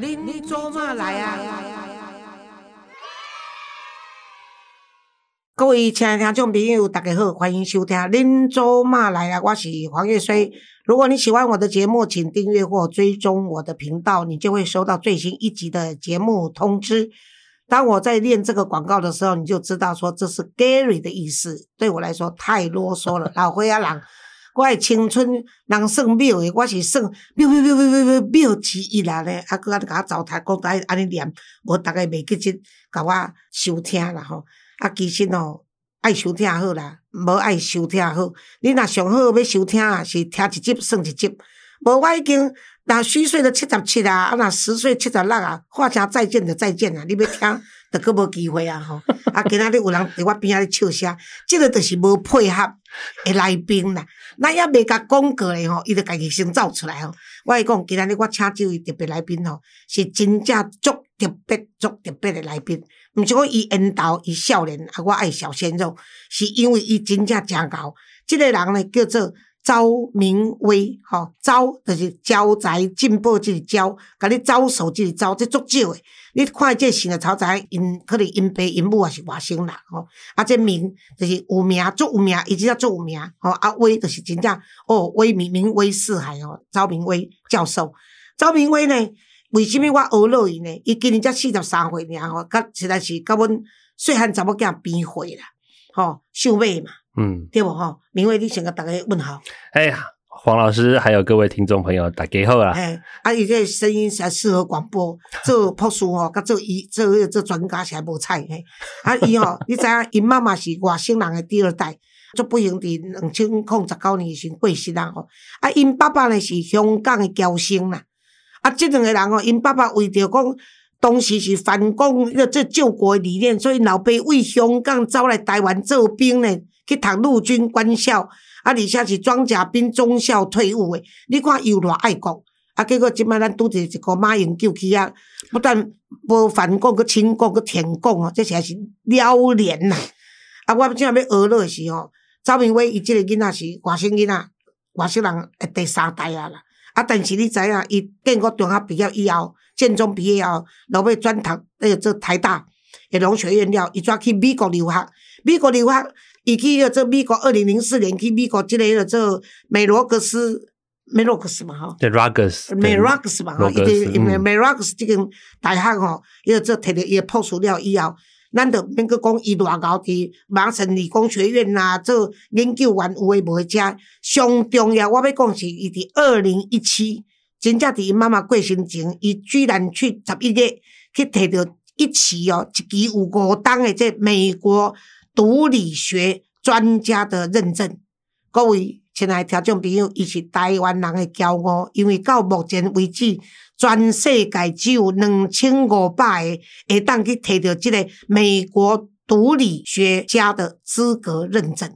恁做嘛来啊？各位亲爱的听众朋友，大家好，欢迎收听《恁做嘛来啊》，我是黄月水。如果你喜欢我的节目，请订阅或追踪我的频道，你就会收到最新一集的节目通知。当我在念这个广告的时候，你就知道说这是 Gary 的意思。对我来说太啰嗦了，老灰啊人。我的青春人算庙的，我是算庙庙庙庙庙庙庙之一啦咧。啊，搁啊甲我糟蹋，讲甲安尼念，无逐个袂记即甲我收听啦吼。啊，其实哦，爱收听好啦，无爱收听好。你若上好要收听啊，是听一集算一集。无我已经若虚岁了七十七啊，啊若十岁七十六啊，话声再见就再见啊，你要听，就佫无机会啊吼。啊，今仔日有人伫我边仔咧笑声，即个就是无配合的来宾啦。咱也未甲讲过咧吼，伊就家己先走出来吼。我讲，今仔日我请即位特别来宾吼，是真正足特别、足特别的来宾。毋是讲伊缘投伊少年，啊，我爱小鲜肉，是因为伊真正诚厚。即个人呢，叫做周明威，吼，周就是招财进步即个招，甲你招手即个招，即足少诶。你看这姓诶，超财因可能因爸因母也是外省人吼，啊，这名就是有名，足有名，伊即叫足有名，吼，啊，威就是真正哦，威名名威四海哦，赵明威教授，赵明威呢，为什么我学落伊呢？伊今年才四十三岁尔吼，甲实在是甲阮细汉查某囝变岁啦，吼，秀美嘛，嗯，对无吼？明伟，你先甲大家问好。哎呀，黄老师还有各位听众朋友，大家好啊！哎，啊，伊这声音才适合广播，做朴素吼，甲做医做做专家是还无菜嘿。啊，伊吼，你知影，因妈妈是外省人的第二代，足不幸伫两千零十九年时过世人吼。啊，因爸爸呢是香港的侨生啦。啊，即两个人吼，因爸爸为着讲当时是反共这救国的理念，所以老爸为香港走来台湾做兵呢，去读陆军官校。啊，而且是装甲兵中校退伍诶，你看伊有偌爱国，啊，结果即摆咱拄着一个马英九去啊，不但无反共，佮亲共，佮舔共哦，这实在是了连呐！啊，我正要学落时吼，赵明威伊即个囡仔是外省囡仔，外省人诶第三代啊啦。啊，但是你知影，伊建国中学毕业以后，建中毕业以后，落尾转读那个做台大诶农学院了，伊转去美国留学，美国留学。伊去个做美国，二零零四年去美国，即个个做美罗格斯，美罗克斯嘛吼，对 Ruggers，美罗格斯嘛吼，伊伫因为美罗克斯即间大学吼，伊个做摕着伊个博士了以后，咱着免阁讲伊偌高伫麻省理工学院呐做研究员有诶无诶，遮上重要。我要讲是伊伫二零一七，真正伫伊妈妈过身前，伊居然去十一月去摕着一期哦，一期有五档诶，即美国。毒理学专家的认证，各位亲爱听众朋友，伊是台湾人的骄傲，因为到目前为止，全世界只有两千五百个会当去摕到即个美国毒理学家的资格认证。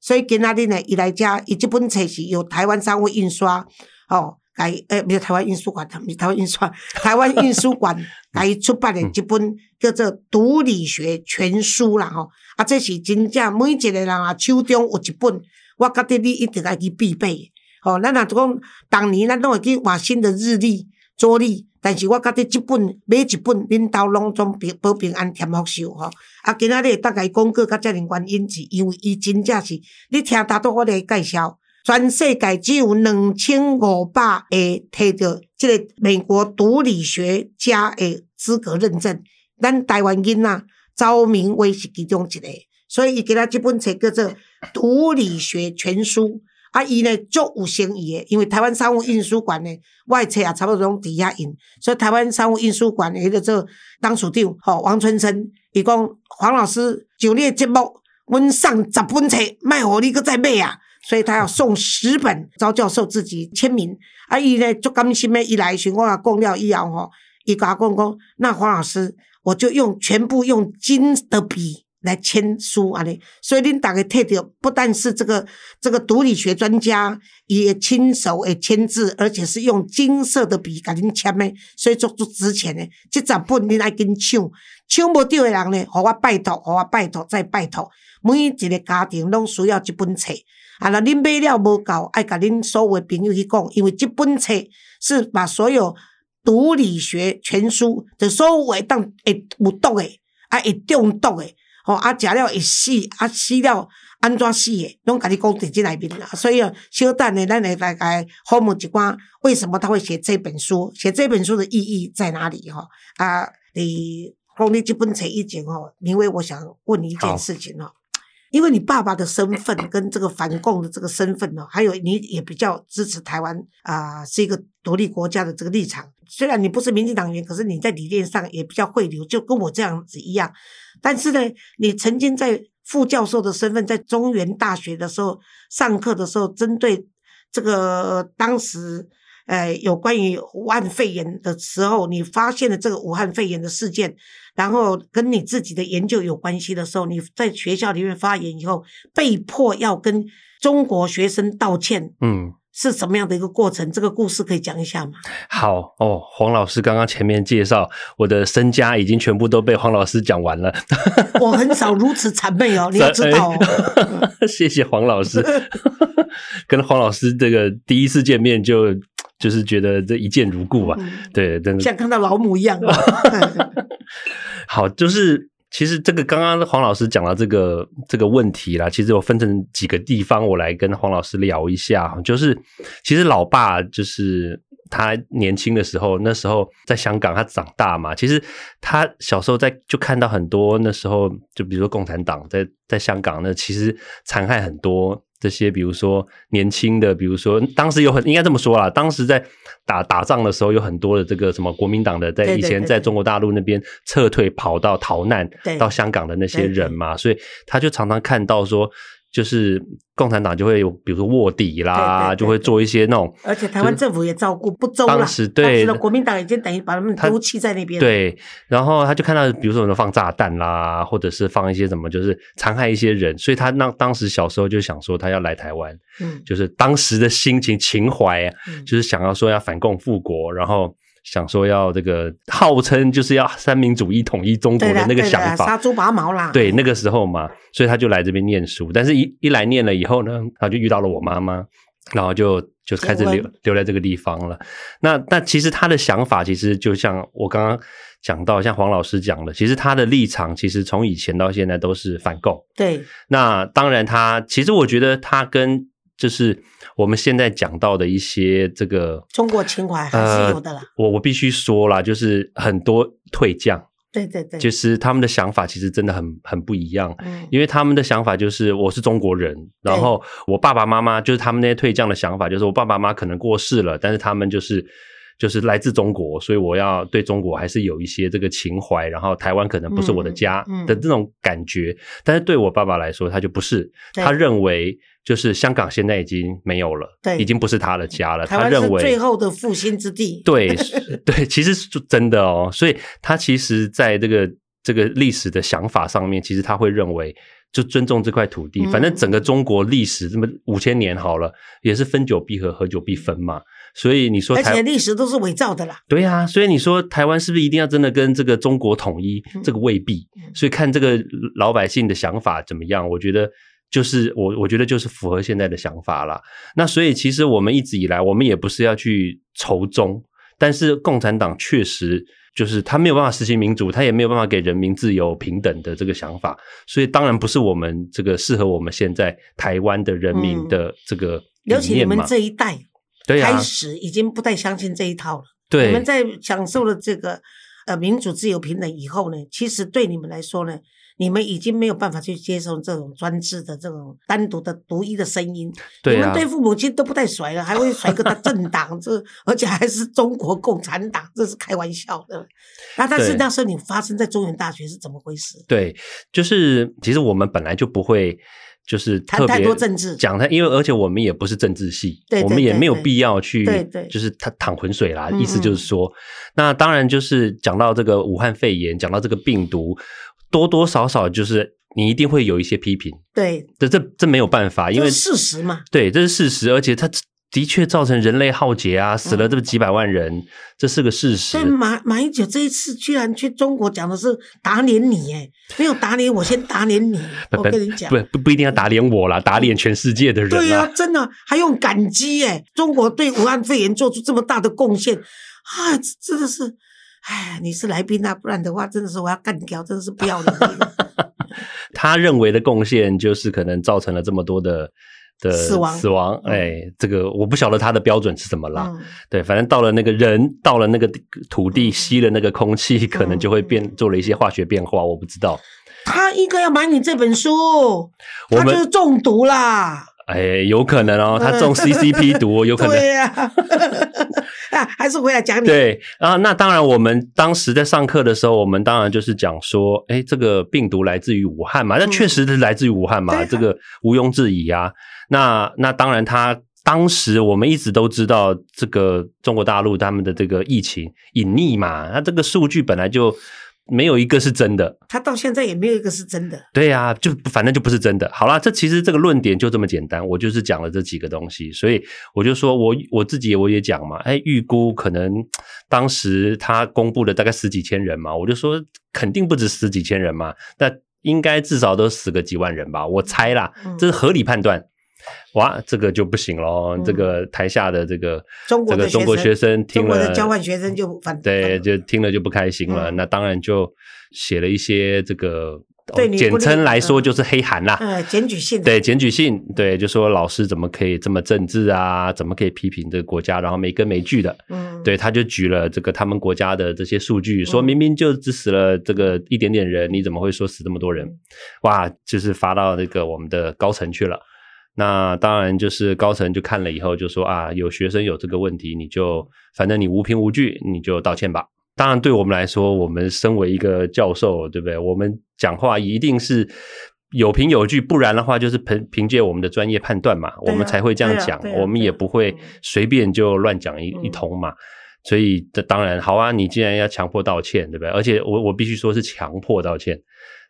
所以今仔日呢，伊来遮，伊即本册是由台湾商务印刷，哦。改诶，不是台湾印书馆，不是台湾印刷，台湾印书馆改出版的一本叫做《毒理学全书》啦吼。啊，这是真正每一个人啊手中有一本，我觉得你一定要去必备。吼，咱若讲当年咱拢会去换新的日历、桌历，但是我觉得即本每一本恁兜拢总平保平安、添福寿吼。啊，今仔日大概讲过甲遮尔原因，是因为伊真正是你听大多我来介绍。全世界只有两千五百个摕到即个美国毒理学家的资格认证，咱台湾囡仔赵明威是其中一个，所以伊给他即本册叫做《毒理学全书》，啊，伊呢足有诚意的，因为台湾商务印书馆呢，外册也差不多拢伫遐印，所以台湾商务印书馆迄个做当处长吼王春生，伊讲黄老师就你节目，阮送十本册，卖互你搁再买啊。所以他要送十本，招教授自己签名。啊，伊呢就甘心咩？伊来寻我讲了以后吼，伊甲我讲讲，那黄老师，我就用全部用金的笔来签书安尼。所以恁大家睇到，不但是这个这个毒理学专家伊也亲手诶签字，而且是用金色的笔甲恁签诶，所以足足值钱诶。这十本恁爱跟抢，抢无到诶人呢，互我拜托，互我拜托再拜托。每一个家庭拢需要一本册。啊，若恁买了无够，爱甲恁所有的朋友去讲，因为即本册是把所有毒理学全书，就所有会当会有毒诶，啊会中毒诶，吼啊食了会死，啊死了安怎死诶，拢甲你讲伫即内面啦。所以啊，小等呢，咱来大概好问一寡，为什么他会写这本书？写这本书的意义在哪里？哈啊，你讲你这本册以前吼，因为我想问你一件事情哦。因为你爸爸的身份跟这个反共的这个身份呢，还有你也比较支持台湾啊，是一个独立国家的这个立场。虽然你不是民进党员，可是你在理念上也比较会流，就跟我这样子一样。但是呢，你曾经在副教授的身份，在中原大学的时候上课的时候，针对这个当时。呃，有关于武汉肺炎的时候，你发现了这个武汉肺炎的事件，然后跟你自己的研究有关系的时候，你在学校里面发言以后，被迫要跟中国学生道歉，嗯，是什么样的一个过程？这个故事可以讲一下吗？好哦，黄老师刚刚前面介绍，我的身家已经全部都被黄老师讲完了。我很少如此谄媚哦，你要知道。谢谢黄老师，跟黄老师这个第一次见面就。就是觉得这一见如故啊，对，真的像看到老母一样。好，就是其实这个刚刚黄老师讲到这个这个问题啦，其实我分成几个地方，我来跟黄老师聊一下。就是其实老爸就是他年轻的时候，那时候在香港，他长大嘛，其实他小时候在就看到很多那时候，就比如说共产党在在香港，那其实残害很多。这些，比如说年轻的，比如说当时有很应该这么说啦，当时在打打仗的时候，有很多的这个什么国民党的，在以前在中国大陆那边撤退跑到逃难到香港的那些人嘛，所以他就常常看到说。就是共产党就会有，比如说卧底啦，就会做一些那种，而且台湾政府也照顾不周了。当时对，国民党已经等于把他们丢弃在那边。对，然后他就看到，比如说放炸弹啦，或者是放一些什么，就是残害一些人，所以他那当时小时候就想说，他要来台湾，嗯，就是当时的心情情怀，就是想要说要反共复国，然后。想说要这个号称就是要三民主义统一中国的那个想法，杀猪拔毛啦。对，那个时候嘛，所以他就来这边念书。但是，一一来念了以后呢，他就遇到了我妈妈，然后就就开始留留在这个地方了。那那其实他的想法，其实就像我刚刚讲到，像黄老师讲的，其实他的立场，其实从以前到现在都是反共。对。那当然，他其实我觉得他跟。就是我们现在讲到的一些这个中国情怀还是有的啦。我我必须说啦，就是很多退将，对对对，就是他们的想法其实真的很很不一样。嗯，因为他们的想法就是我是中国人，然后我爸爸妈妈就是他们那些退将的想法，就是我爸爸妈妈可能过世了，但是他们就是就是来自中国，所以我要对中国还是有一些这个情怀。然后台湾可能不是我的家的这种感觉，但是对我爸爸来说，他就不是，他认为。就是香港现在已经没有了，对，已经不是他的家了。他认为最后的复兴之地。对 对，其实是真的哦。所以他其实在这个这个历史的想法上面，其实他会认为就尊重这块土地。反正整个中国历史这么五千年好了，也是分久必合，合久必分嘛。所以你说，而且历史都是伪造的啦。对呀，所以你说台湾是不是一定要真的跟这个中国统一？这个未必。所以看这个老百姓的想法怎么样，我觉得。就是我，我觉得就是符合现在的想法了。那所以其实我们一直以来，我们也不是要去仇中，但是共产党确实就是他没有办法实行民主，他也没有办法给人民自由平等的这个想法。所以当然不是我们这个适合我们现在台湾的人民的这个尤其你们这一代，对开始已经不太相信这一套了。对，你们在享受了这个呃民主、自由、平等以后呢，其实对你们来说呢。你们已经没有办法去接受这种专制的这种单独的独一的声音，你们对父母亲都不带甩了，还会甩个 政党，这而且还是中国共产党，这是开玩笑的。那但是那时候你发生在中原大学是怎么回事？对，就是其实我们本来就不会就是谈太多政治，讲他，因为而且我们也不是政治系，我们也没有必要去，对对，就是他淌浑水啦。意思就是说，那当然就是讲到这个武汉肺炎，讲到这个病毒。多多少少就是你一定会有一些批评，对，这这这没有办法，因为事实嘛，对，这是事实，而且它的确造成人类浩劫啊，死了这么几百万人，这是个事实。但马马英九这一次居然去中国讲的是打脸你，哎，没有打脸我，先打脸你。我跟你讲，不不不一定要打脸我啦，打脸全世界的人。对呀，真的还用感激哎，中国对武汉肺炎做出这么大的贡献。啊，真的是，哎，你是来宾啊，不然的话，真的是我要干掉，真的是不要脸。他认为的贡献就是可能造成了这么多的的死亡死亡，哎，这个我不晓得他的标准是什么啦。对，反正到了那个人，到了那个土地，吸了那个空气，可能就会变做了一些化学变化，我不知道。他应该要买你这本书，他就是中毒啦。哎，有可能哦，他中 CCP 毒，有可能。对呀，啊，还是回来讲你。对啊，那当然，我们当时在上课的时候，我们当然就是讲说，哎，这个病毒来自于武汉嘛，那确实是来自于武汉嘛，这个毋庸置疑啊。那那当然，他当时我们一直都知道，这个中国大陆他们的这个疫情隐匿嘛，那这个数据本来就。没有一个是真的，他到现在也没有一个是真的。对呀，就反正就不是真的。好了，这其实这个论点就这么简单，我就是讲了这几个东西，所以我就说我我自己我也讲嘛，哎，预估可能当时他公布了大概十几千人嘛，我就说肯定不止十几千人嘛，那应该至少都死个几万人吧，我猜啦，这是合理判断。哇，这个就不行喽！这个台下的这个中国的中国学生听了交换学生就反对，就听了就不开心了。那当然就写了一些这个，简称来说就是黑函啦。呃，检举信。对，检举信，对，就说老师怎么可以这么政治啊？怎么可以批评这个国家？然后没根没据的。嗯，对，他就举了这个他们国家的这些数据，说明明就只死了这个一点点人，你怎么会说死这么多人？哇，就是发到那个我们的高层去了。那当然就是高层就看了以后就说啊，有学生有这个问题，你就反正你无凭无据，你就道歉吧。当然，对我们来说，我们身为一个教授，对不对？我们讲话一定是有凭有据，不然的话就是凭凭借我们的专业判断嘛，我们才会这样讲。我们也不会随便就乱讲一一通嘛。所以这当然好啊，你既然要强迫道歉，对不对？而且我我必须说是强迫道歉，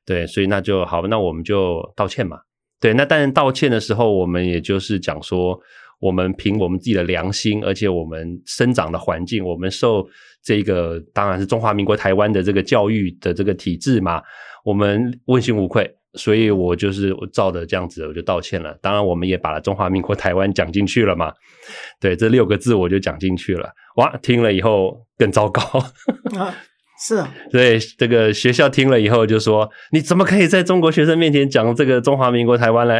对，所以那就好，那我们就道歉嘛。对，那当然道歉的时候，我们也就是讲说，我们凭我们自己的良心，而且我们生长的环境，我们受这个当然是中华民国台湾的这个教育的这个体制嘛，我们问心无愧，所以我就是照着这样子，我就道歉了。当然，我们也把中华民国台湾讲进去了嘛，对，这六个字我就讲进去了。哇，听了以后更糟糕。是，所以这个学校听了以后就说：“你怎么可以在中国学生面前讲这个中华民国台湾呢？”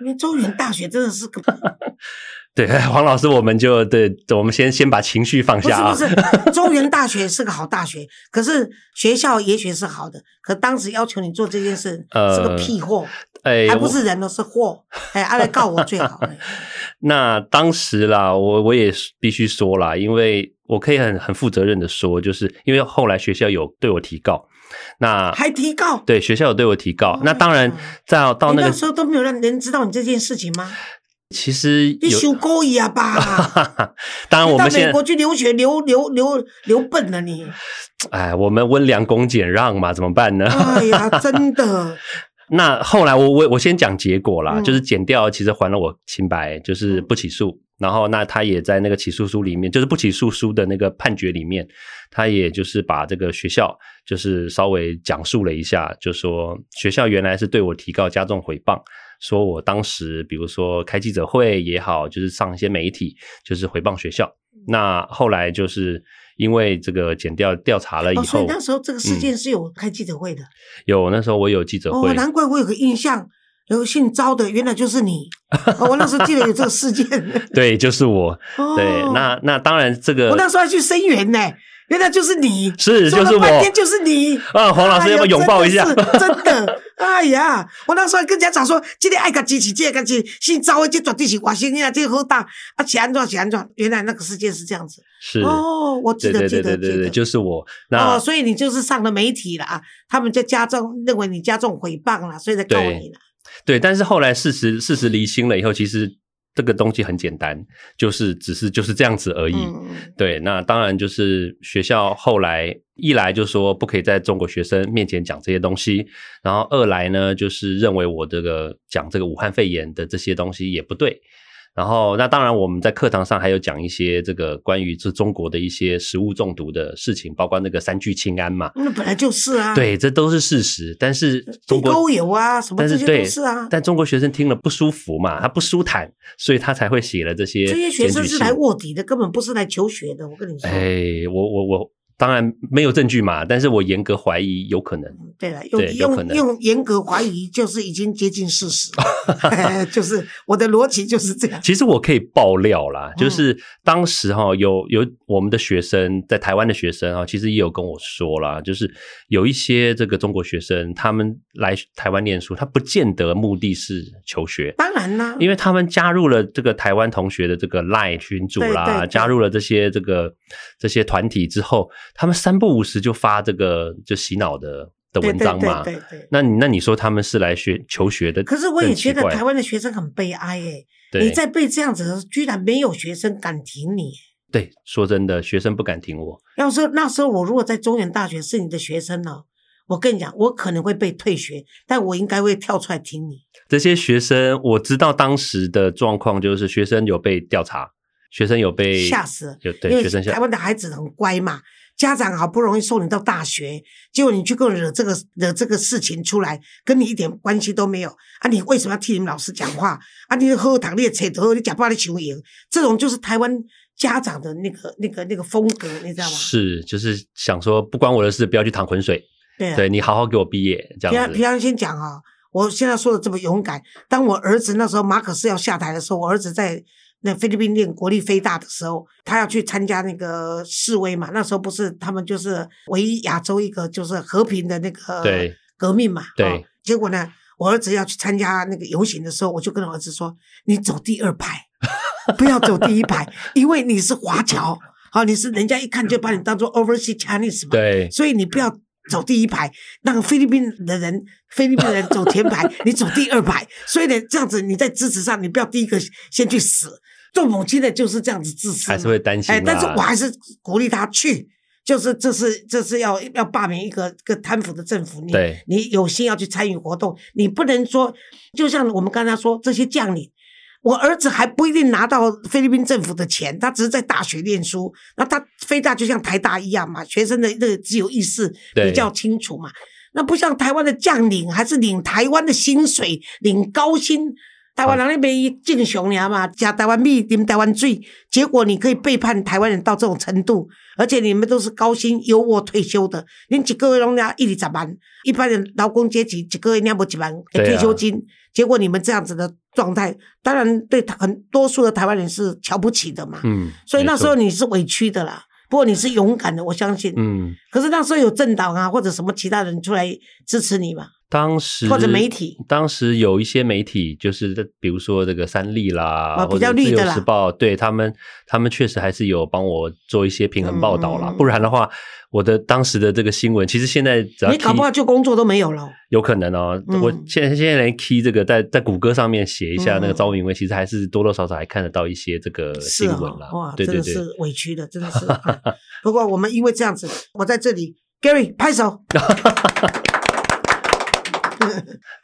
因为中原大学真的是个 对，黄老师，我们就对，我们先先把情绪放下啊。不是，中原大学是个好大学，可是学校也许是好的，可当时要求你做这件事是个屁货，哎，还不是人，都是货，哎，阿来告我最好。那当时啦，我我也必须说啦，因为。我可以很很负责任的说，就是因为后来学校有对我提告，那还提告？对，学校有对我提告。那当然，在到那个时候都没有让人知道你这件事情吗？其实你修高一啊吧？当然，我们到美国去留学，留留留留笨了你。哎，我们温良恭俭让嘛，怎么办呢？哎呀，真的。那后来我我我先讲结果啦，就是减掉，其实还了我清白，就是不起诉。然后，那他也在那个起诉书里面，就是不起诉书的那个判决里面，他也就是把这个学校就是稍微讲述了一下，就说学校原来是对我提告加重诽谤，说我当时比如说开记者会也好，就是上一些媒体就是回谤学校。那后来就是因为这个检调调查了以后，所以那时候这个事件是有开记者会的。有那时候我有记者会，难怪我有个印象。有姓招的，原来就是你。我那时候记得有这个事件。对，就是我。对，那那当然这个。我那时候还去声援呢，原来就是你。是，就是我。半天就是你。啊，黄老师要不要拥抱一下？真的，哎呀，我那时候跟人家讲说，今天爱个机器，这个机姓招的，这绝对是外星人，这个好大。啊，是安装是安装，原来那个世界是这样子。是。哦，我记得记得记得，就是我。哦，所以你就是上了媒体了啊？他们就加重认为你加重诽谤了，所以才告你了。对，但是后来事实事实厘清了以后，其实这个东西很简单，就是只是就是这样子而已。对，那当然就是学校后来一来就说不可以在中国学生面前讲这些东西，然后二来呢就是认为我这个讲这个武汉肺炎的这些东西也不对。然后，那当然我们在课堂上还有讲一些这个关于这中国的一些食物中毒的事情，包括那个三聚氰胺嘛。那本来就是啊。对，这都是事实。但是中国都有啊，什么这些都是啊。但中国学生听了不舒服嘛，他不舒坦，所以他才会写了这些。这些学生是来卧底的，根本不是来求学的。我跟你说。哎，我我我。当然没有证据嘛，但是我严格怀疑有可能。对了，用用用严格怀疑就是已经接近事实，就是我的逻辑就是这样。其实我可以爆料啦，就是当时哈有有我们的学生在台湾的学生啊，其实也有跟我说啦，就是有一些这个中国学生他们来台湾念书，他不见得目的是求学。当然啦，因为他们加入了这个台湾同学的这个赖群组啦，加入了这些这个这些团体之后。他们三不五时就发这个就洗脑的的文章嘛，对对。那那你说他们是来学求学的？可是我也觉得台湾的学生很悲哀哎，你在被这样子，居然没有学生敢挺你。对，说真的，学生不敢挺我。要说那时候我如果在中原大学是你的学生呢，我跟你讲，我可能会被退学，但我应该会跳出来挺你。这些学生，我知道当时的状况就是学生有被调查，学生有被吓死，有对学生台湾的孩子很乖嘛。家长好不容易送你到大学，结果你去给我惹这个惹这个事情出来，跟你一点关系都没有啊！你为什么要替你们老师讲话啊？你喝糖，你也扯头，你假扮你求赢，这种就是台湾家长的那个那个那个风格，你知道吗？是，就是想说不关我的事，不要去淌浑水。对，对你好好给我毕业这样子。平常先讲啊，我现在说的这么勇敢，当我儿子那时候马可斯要下台的时候，我儿子在。那菲律宾练国立非大的时候，他要去参加那个示威嘛？那时候不是他们就是唯一亚洲一个就是和平的那个革命嘛？对。结果呢，我儿子要去参加那个游行的时候，我就跟我儿子说：“你走第二排，不要走第一排，因为你是华侨，好，你是人家一看就把你当做 overseas Chinese 嘛。对。所以你不要。”走第一排，让菲律宾的人，菲律宾人走前排，你走第二排。所以呢，这样子你在支持上，你不要第一个先去死。做母亲的就是这样子支持，还是会担心。哎，但是我还是鼓励他去，就是这是这是要要罢免一个个贪腐的政府。你你有心要去参与活动，你不能说，就像我们刚才说这些将领。我儿子还不一定拿到菲律宾政府的钱，他只是在大学念书。那他非大就像台大一样嘛，学生的那个自由意识比较清楚嘛。那不像台湾的将领，还是领台湾的薪水，领高薪。台湾人那边敬雄娘嘛，加台湾米，啉台湾水，结果你可以背叛台湾人到这种程度，而且你们都是高薪优渥退休的，您一个月拢拿一二十万，一般的劳工阶级几个月拿不几万的退休金，结果你们这样子的状态，当然对很多数的台湾人是瞧不起的嘛。嗯，所以那时候你是委屈的啦，不过你是勇敢的，我相信。嗯，可是那时候有政党啊或者什么其他人出来支持你嘛。当时或者媒体，当时有一些媒体，就是比如说这个三立啦，比较绿的啦，时报，对他们，他们确实还是有帮我做一些平衡报道啦。不然的话，我的当时的这个新闻，其实现在你搞不好就工作都没有了。有可能哦，我现在现在连 key 这个在在谷歌上面写一下那个招名位，其实还是多多少少还看得到一些这个新闻啦。哇，真的是委屈的，真的是。不过我们因为这样子，我在这里，Gary 拍手。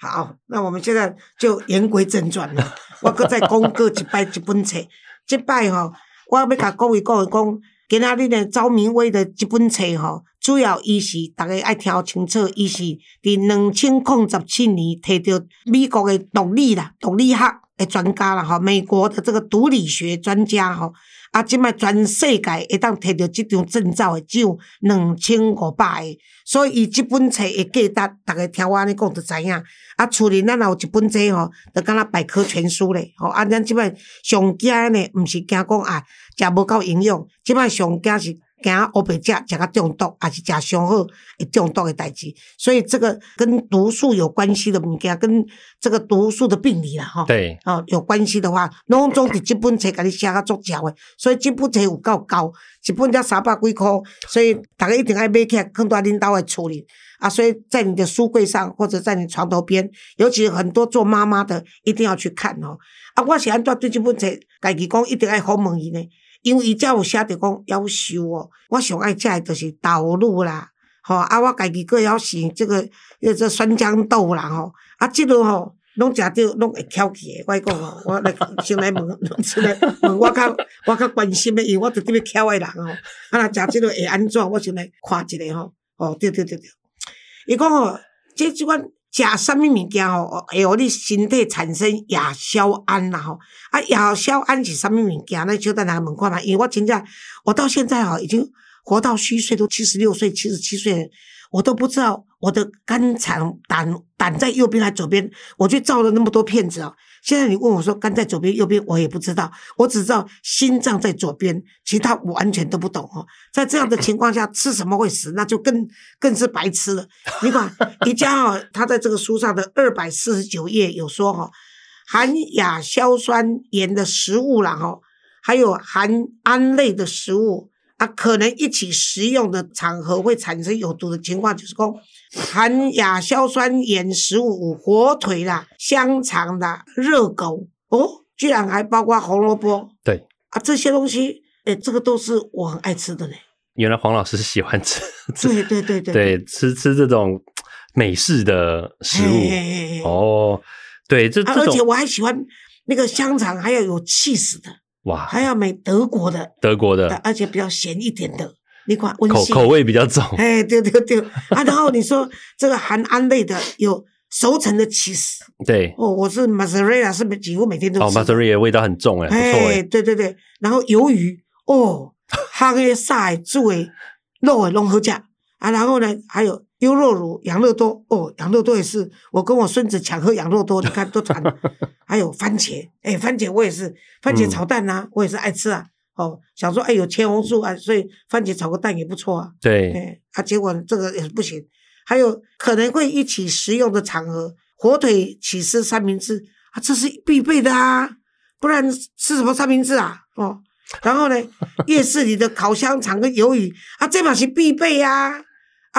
好，那我们现在就言归正传了。我搁再讲过一摆一本册，这摆吼，我要甲各位讲一讲，今仔日的赵明威的这本册吼，主要伊是大家爱听清楚，伊是伫两千零十七年摕到美国的独立啦、独立学的专家啦，吼，美国的这个毒理学专家吼。啊！即卖全世界会当摕到即张证照的只有两千五百个，所以伊即本册的价值，逐个听我安尼讲就知影。啊，厝里咱若有一本册吼，就敢若百科全书咧。吼，啊，咱即摆上惊呢，毋是惊讲啊，食无够营养，即摆上惊是。惊乌白食食到中毒，还是食上好会中毒的代志，所以这个跟毒素有关系的物件，跟这个毒素的病理啦，吼，对，哦，有关系的话，拢总伫即本册甲你写个足少诶，所以即本册有够高，一本才三百几箍，所以大家一定爱买起来，放在恁兜诶厝里，啊，所以在你的书柜上或者在你床头边，尤其很多做妈妈的一定要去看哦。啊，我是安怎对即本册家己讲一定爱好问伊呢？因为伊遮有写着讲夭寿哦，我上爱食诶就是豆乳啦，吼啊我家己个要是这个，这酸豇豆啦吼，啊即落吼拢食着拢会翘起的。我讲吼，我来 先来问，先来问我较我较关心的，因为我伫伫要翘的人吼。啊，若食即个会安怎？我先来看一下吼。哦，对对对对。伊讲吼，即即款食啥物物件吼，会互你身体产生亚硝胺啦吼。啊，亚硝胺是啥物物件？咱小等下问看嘛。因为我真正我到现在吼已经活到虚岁，都七十六岁、七十七岁。我都不知道我的肝肠胆胆在右边还左边，我去照了那么多片子啊。现在你问我说肝在左边右边，我也不知道，我只知道心脏在左边，其他完全都不懂哦。在这样的情况下，吃什么会死，那就更更是白吃了。你看，宜家哦，他在这个书上的二百四十九页有说哈，含亚硝酸盐的食物啦哈，还有含胺类的食物。啊，可能一起食用的场合会产生有毒的情况，就是说含亚硝酸盐食物，火腿啦、香肠啦、热狗哦，居然还包括红萝卜。对啊，这些东西，哎，这个都是我很爱吃的嘞。原来黄老师喜欢吃，对对对对，对吃吃这种美式的食物哦，对这而且我还喜欢那个香肠，还要有气死的。哇，还要买德国的，德国的，而且比较咸一点的，你管温，口口味比较重。哎，对对对，啊，然后你说这个含胺类的有熟成的起司，对，哦，我是 mozzarella，是不几乎每天都吃？哦，mozzarella 味道很重哎，哎，对对对，然后鱿鱼，哦，烘的、炸的、煮的、肉的融合价啊，然后呢，还有。优酪乳、养乐多哦，养乐多也是，我跟我孙子抢喝养乐多，你看都馋。还有番茄，哎，番茄我也是，番茄炒蛋呐，我也是爱吃啊。哦，想说哎有茄红素啊，所以番茄炒个蛋也不错啊。对，哎，啊，结果这个也不行。还有可能会一起食用的场合，火腿起司三明治啊，这是必备的啊，不然吃什么三明治啊？哦，然后呢，夜市里的烤香肠跟鱿鱼啊，这把是必备呀。啊，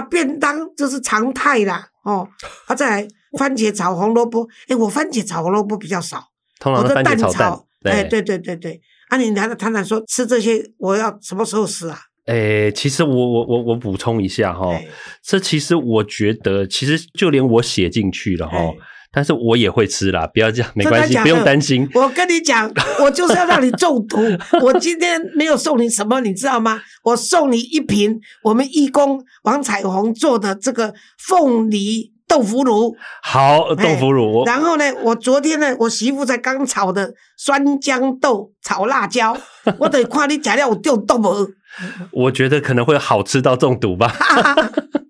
便当这是常态啦，哦，啊，再来番茄炒红萝卜，哎，我番茄炒红萝卜比较少，我的蛋炒，哎，对对对对，啊，你谈谈谈说吃这些，我要什么时候吃啊？哎，其实我我我我补充一下哈，这其实我觉得，其实就连我写进去了哈。但是我也会吃啦，不要这样，没关系，不用担心。我跟你讲，我就是要让你中毒。我今天没有送你什么，你知道吗？我送你一瓶我们义工王彩虹做的这个凤梨豆腐乳。好，豆腐乳。然后呢，我昨天呢，我媳妇才刚炒的酸豇豆 炒辣椒，我得看你材料我掉豆腐。我觉得可能会好吃到中毒吧。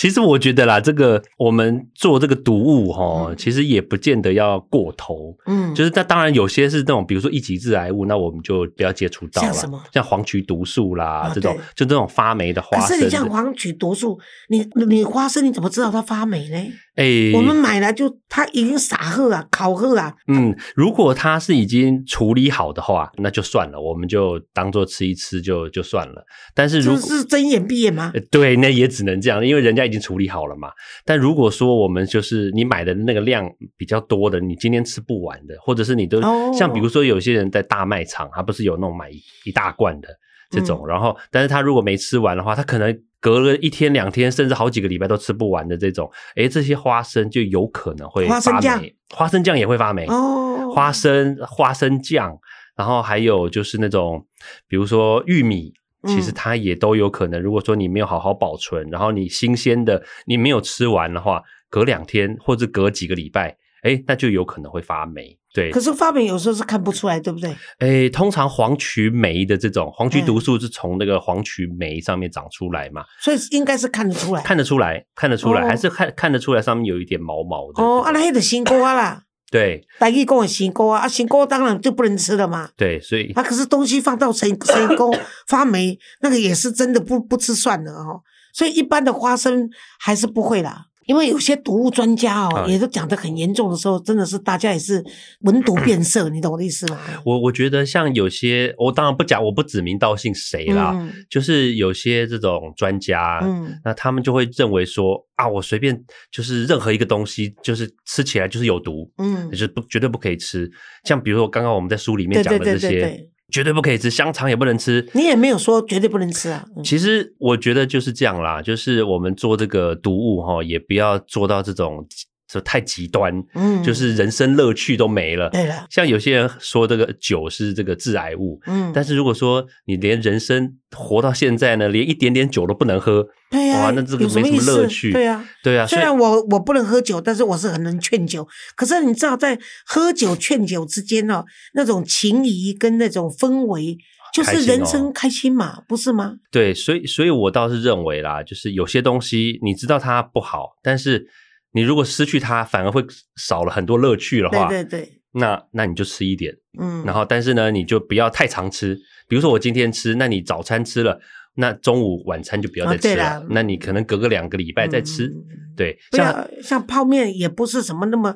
其实我觉得啦，这个我们做这个毒物哈，其实也不见得要过头。嗯，就是那当然有些是那种，比如说一级致癌物，那我们就不要接触到了。像什么？像黄曲毒素啦，这种就这种发霉的花生。可是你像黄曲毒素，你你花生你怎么知道它发霉呢？哎，我们买来就它已经撒喝啊，烤喝啊。嗯，如果它是已经处理好的话，那就算了，我们就当做吃一吃就就算了。但是如果是睁眼闭眼吗？对，那也只能这样，因为人家。已经处理好了嘛？但如果说我们就是你买的那个量比较多的，你今天吃不完的，或者是你都像比如说有些人在大卖场，他不是有那种买一大罐的这种，然后但是他如果没吃完的话，他可能隔了一天两天，甚至好几个礼拜都吃不完的这种，哎，这些花生就有可能会发霉，花生酱也会发霉哦，花生花生酱，然后还有就是那种比如说玉米。其实它也都有可能。如果说你没有好好保存，然后你新鲜的你没有吃完的话，隔两天或者隔几个礼拜，哎，那就有可能会发霉。对，可是发霉有时候是看不出来，对不对？哎，通常黄曲霉的这种黄曲毒素是从那个黄曲霉上面长出来嘛，所以应该是看得出来，看得出来，看得出来，还是看看得出来上面有一点毛毛的。哦，啊，那的新瓜啦。对，大义讲的新锅啊，啊新锅当然就不能吃了嘛。对，所以啊，可是东西放到成成锅发霉，那个也是真的不不吃算了哦。所以一般的花生还是不会啦。因为有些毒物专家哦，也都讲得很严重的时候，真的是大家也是闻毒变色，你懂我的意思吗？我我觉得像有些，我当然不讲，我不指名道姓谁啦，就是有些这种专家，嗯，那他们就会认为说啊，我随便就是任何一个东西，就是吃起来就是有毒，嗯，就是不绝对不可以吃。像比如说刚刚我们在书里面讲的这些。绝对不可以吃香肠，也不能吃。你也没有说绝对不能吃啊。其实我觉得就是这样啦，就是我们做这个毒物哈，也不要做到这种说太极端，嗯就是人生乐趣都没了。对了，像有些人说这个酒是这个致癌物，嗯，但是如果说你连人生活到现在呢，连一点点酒都不能喝，对呀、哇那这个没什么乐趣对呀、对啊，虽然我我不能喝酒，但是我是很能劝酒。可是你知道，在喝酒劝酒之间哦，那种情谊跟那种氛围，就是人生开心嘛，不是吗？对，所以所以我倒是认为啦，就是有些东西你知道它不好，但是你如果失去它，反而会少了很多乐趣的话，对对对，那那你就吃一点，嗯，然后但是呢，你就不要太常吃。比如说我今天吃，那你早餐吃了，那中午晚餐就不要再吃了。啦那你可能隔个两个礼拜再吃。对，像像泡面也不是什么那么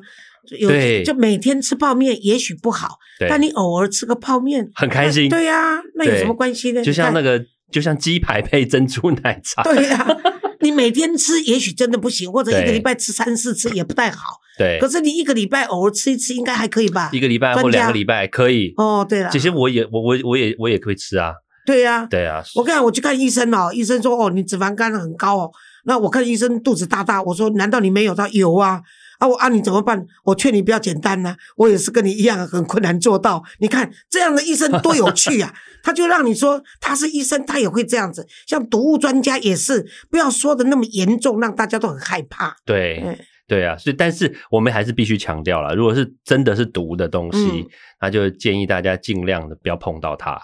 有，对就每天吃泡面也许不好，但你偶尔吃个泡面很开心对呀、那有什么关系呢？就像那个，个，就像鸡排配珍珠奶茶。对呀、你每天吃也许真的不行，或者一个礼拜吃三四次也不太好。对可是你一个礼拜偶尔吃一次，应该还可以吧？一个礼拜或两个礼拜可以。哦，对了，这些我也我我我也我也可以吃啊。对呀、对啊，我看我去看医生哦，医生说哦，你脂肪肝很高哦。那我看医生肚子大大，我说难道你没有？他有啊。啊，我啊，你怎么办？我劝你不要简单呐、我也是跟你一样很困难做到。你看这样的医生多有趣啊！他就让你说他是医生，他也会这样子。像毒物专家也是，不要说的那么严重，让大家都很害怕。对。嗯对啊，所以但是我们还是必须强调了，如果是真的是毒的东西，嗯那就建议大家尽量的不要碰到它。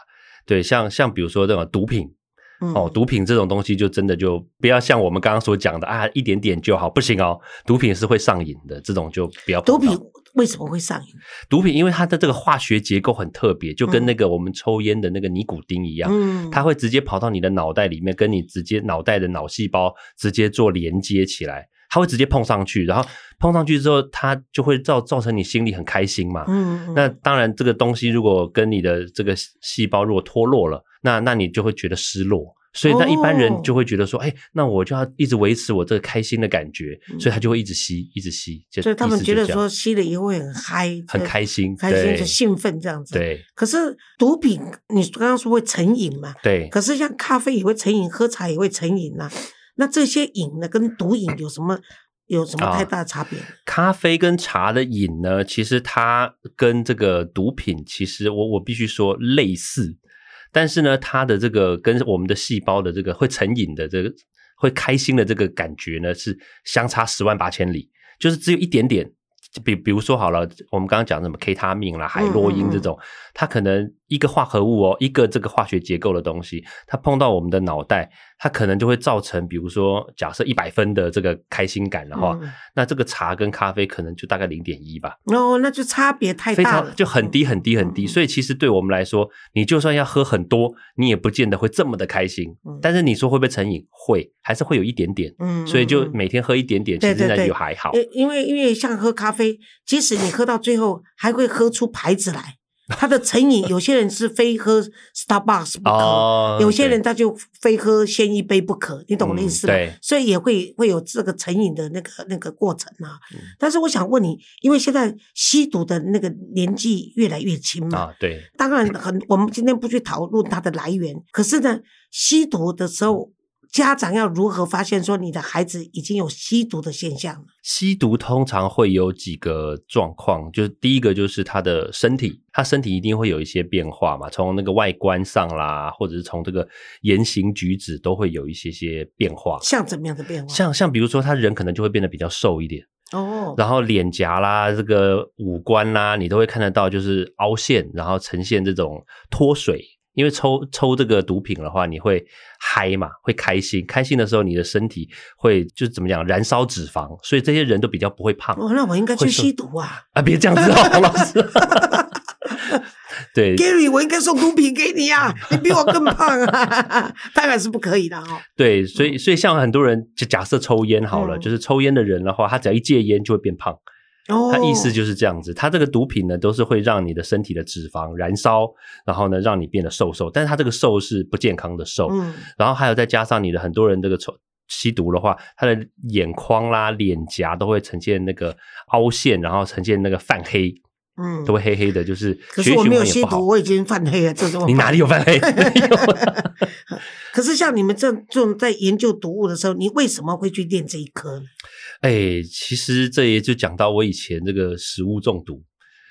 对，像像比如说这种毒品嗯，哦，毒品这种东西就真的就不要像我们刚刚所讲的啊，一点点就好，不行哦，毒品是会上瘾的，这种就不要碰毒品为什么会上瘾？毒品，因为它的这个化学结构很特别，就跟嗯那个我们抽烟的那个尼古丁一样，嗯，它会直接跑到你的脑袋里面，跟你直接脑袋的脑细胞直接做连接起来，它会直接碰上去，然后碰上去之后，它就会造造成你心里很开心嘛。嗯，嗯那当然，这个东西如果跟你的这个细胞如果脱落了，那那你就会觉得失落。所以，那一般人哦就会觉得说，哎、那我就要一直维持我这个开心的感觉，嗯所以他就会一直吸，一直吸。就所以他们觉得说吸了以后会很嗨，很就开心，开心就兴奋这样子。。对可是毒品，你刚刚说会成瘾嘛？对。可是像咖啡也会成瘾，喝茶也会成瘾呐、那这些瘾呢，跟毒瘾有什么有什么啊太大的差别？咖啡跟茶的瘾呢，其实它跟这个毒品，其实我我必须说类似，但是呢，它的这个跟我们的细胞的这个会成瘾的这个会开心的这个感觉呢，是相差十万八千里，就是只有一点点。比比如说好了，我们刚刚讲什么 K 他命啦、海洛因这种，它可能一个化合物哦，一个这个化学结构的东西，它碰到我们的脑袋，它可能就会造成，比如说假设一百分的这个开心感的话，嗯那这个茶跟咖啡可能就大概零点一吧，哦，那就差别太非大了，常就很低很低很低。嗯所以其实对我们来说，你就算要喝很多，你也不见得会这么的开心嗯。但是你说会不会成瘾？会，还是会有一点点。所以就嗯每天喝一点点，其实那就还好。因因为因为像喝咖啡，即使你喝到最后还会喝出牌子来，它的成瘾，有些人是非喝 Starbucks 不可，哦有些人他就非喝鲜一杯不可，你懂我的意思吗？嗯对所以也会会有这个成瘾的那个那个过程啊。嗯但是我想问你，因为现在吸毒的那个年纪越来越轻嘛，啊，对，当然很，我们今天不去讨论它的来源，可是呢，吸毒的时候，家长要如何发现说你的孩子已经有吸毒的现象了？吸毒通常会有几个状况，就是第一个就是他的身体，他身体一定会有一些变化嘛，从那个外观上啦，或者是从这个言行举止都会有一些些变化。像怎么样的变化？像像比如说，他人可能就会变得比较瘦一点，哦，然后脸颊啦、这个五官啦，你都会看得到就是凹陷，然后呈现这种脱水。因为抽抽这个毒品的话，你会嗨嘛，会开心，开心的时候，你的身体会就是怎么讲，燃烧脂肪，所以这些人都比较不会胖。哦，那我应该去吸毒啊啊，别这样子哦，黄老师。对，Gary，我应该送毒品给你啊，你比我更胖啊，当然是不可以的哦。对，所以所以像很多人就假设抽烟好了，嗯就是抽烟的人的话，他只要一戒烟就会变胖。哦，它意思就是这样子，它这个毒品呢，都是会让你的身体的脂肪燃烧，然后呢，让你变得瘦瘦。但是它这个瘦是不健康的瘦，嗯然后还有再加上你的很多人这个抽吸毒的话，他的眼眶啦、脸颊都会呈现那个凹陷，然后呈现那个泛黑，嗯都会黑黑的，就是可是我没有吸毒。我已经泛黑了，这怎么 你哪里有泛黑？可是像你们这这种在研究毒物的时候，你为什么会去练这一科呢？哎，其实这也就讲到我以前这个食物中毒。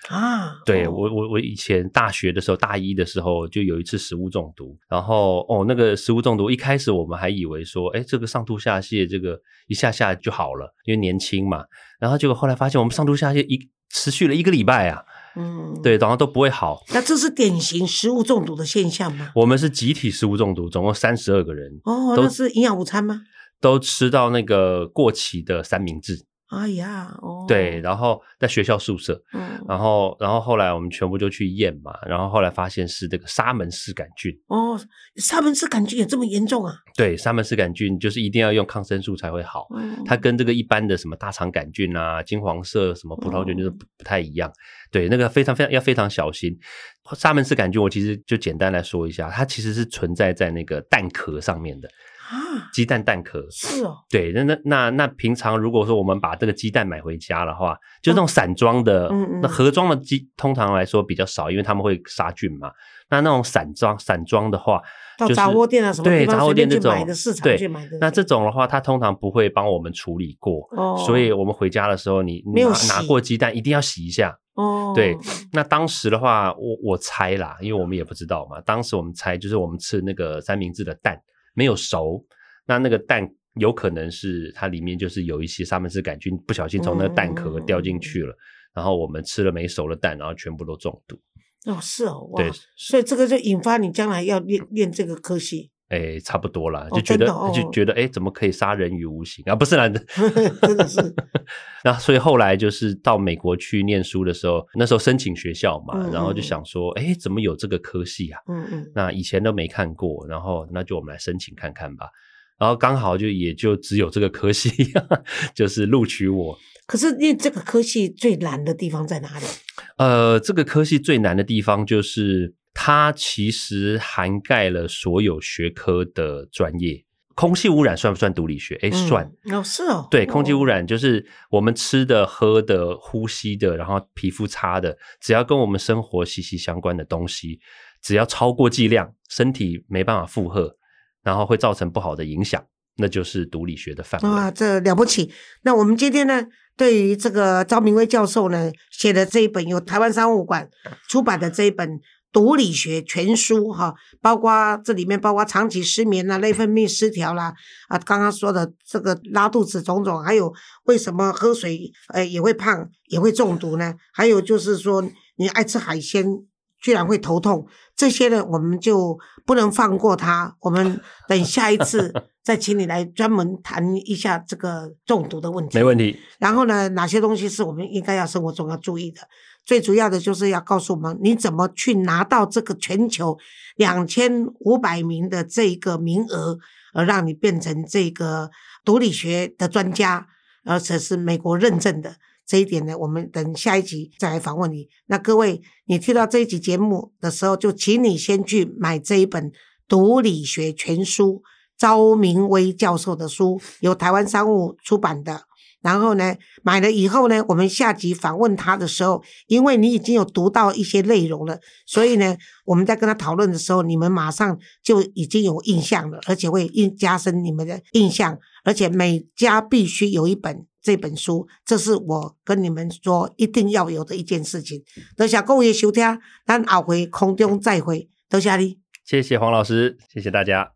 啊，对我我我以前大学的时候，大一的时候就有一次食物中毒，然后哦，那个食物中毒一开始我们还以为说，哎，这个上吐下泻，这个一下下就好了，因为年轻嘛，然后结果后来发现我们上吐下泻一持续了一个礼拜啊，嗯，对，然后都不会好。那这是典型食物中毒的现象吗？我们是集体食物中毒，总共三十二个人，哦，那是营养午餐吗？都吃到那个过期的三明治。哎呀，哦，对，然后在学校宿舍，嗯，然后，然后后来我们全部就去验嘛，然后后来发现是这个沙门氏杆菌。哦，沙门氏杆菌也这么严重啊？对，沙门氏杆菌就是一定要用抗生素才会好，它跟这个一般的什么大肠杆菌啊、金黄色什么葡萄菌就是不不太一样。对，那个非常非常要非常小心。沙门氏杆菌我其实就简单来说一下，它其实是存在在那个蛋壳上面的。啊，鸡蛋蛋壳是哦，对，那那那那平常如果说我们把这个鸡蛋买回家的话，就那种散装的，那盒装的鸡通常来说比较少，因为他们会杀菌嘛。那那种散装散装的话，到杂货店啊什么对杂货店那种市场去买的。那这种的话，它通常不会帮我们处理过，所以我们回家的时候，你没有拿过鸡蛋，一定要洗一下。哦，对，那当时的话，我我猜啦，因为我们也不知道嘛，当时我们猜就是我们吃那个三明治的蛋。没有熟，那那个蛋有可能是它里面就是有一些沙门氏杆菌不小心从那个蛋壳掉进去了，然后我们吃了没熟的蛋，然后全部都中毒。哦，是哦，对，所以这个就引发你将来要练练这个科系。哎，差不多了，就觉得就觉得哎，怎么可以杀人于无形啊？不是的，真的是。那所以后来就是到美国去念书的时候，那时候申请学校嘛，然后就想说，哎，怎么有这个科系啊？嗯嗯。那以前都没看过，然后那就我们来申请看看吧。然后刚好就也就只有这个科系，就是录取我。可是念这个科系最难的地方在哪里？呃，这个科系最难的地方就是。它其实涵盖了所有学科的专业。空气污染算不算毒理学？哎，算。哦，是哦。对，空气污染就是我们吃的、喝的、呼吸的，然后皮肤擦的，只要跟我们生活息息相关的东西，只要超过剂量，身体没办法负荷，然后会造成不好的影响，那就是毒理学的范围。哇，这了不起！那我们今天呢，对于这个赵明威教授呢写的这一本由台湾商务馆出版的这一本。毒理学全书哈，包括这里面包括长期失眠啦、内分泌失调啦，啊，刚刚说的这个拉肚子种种，还有为什么喝水呃也会胖也会中毒呢？还有就是说你爱吃海鲜居然会头痛，这些呢我们就不能放过它。我们等下一次 再请你来专门谈一下这个中毒的问题。没问题。然后呢，哪些东西是我们应该要生活中要注意的？最主要的就是要告诉我们，你怎么去拿到这个全球两千五百名的这个名额，而让你变成这个毒理学的专家，而且是美国认证的这一点呢？我们等下一集再来访问你。那各位，你听到这一集节目的时候，就请你先去买这一本《毒理学全书》，招明威教授的书，由台湾商务出版的。然后呢，买了以后呢，我们下集访问他的时候，因为你已经有读到一些内容了，所以呢，我们在跟他讨论的时候，你们马上就已经有印象了，而且会印加深你们的印象，而且每家必须有一本这本书，这是我跟你们说一定要有的一件事情。多谢各位收听，咱后回空中再会，多谢你，谢谢黄老师，谢谢大家。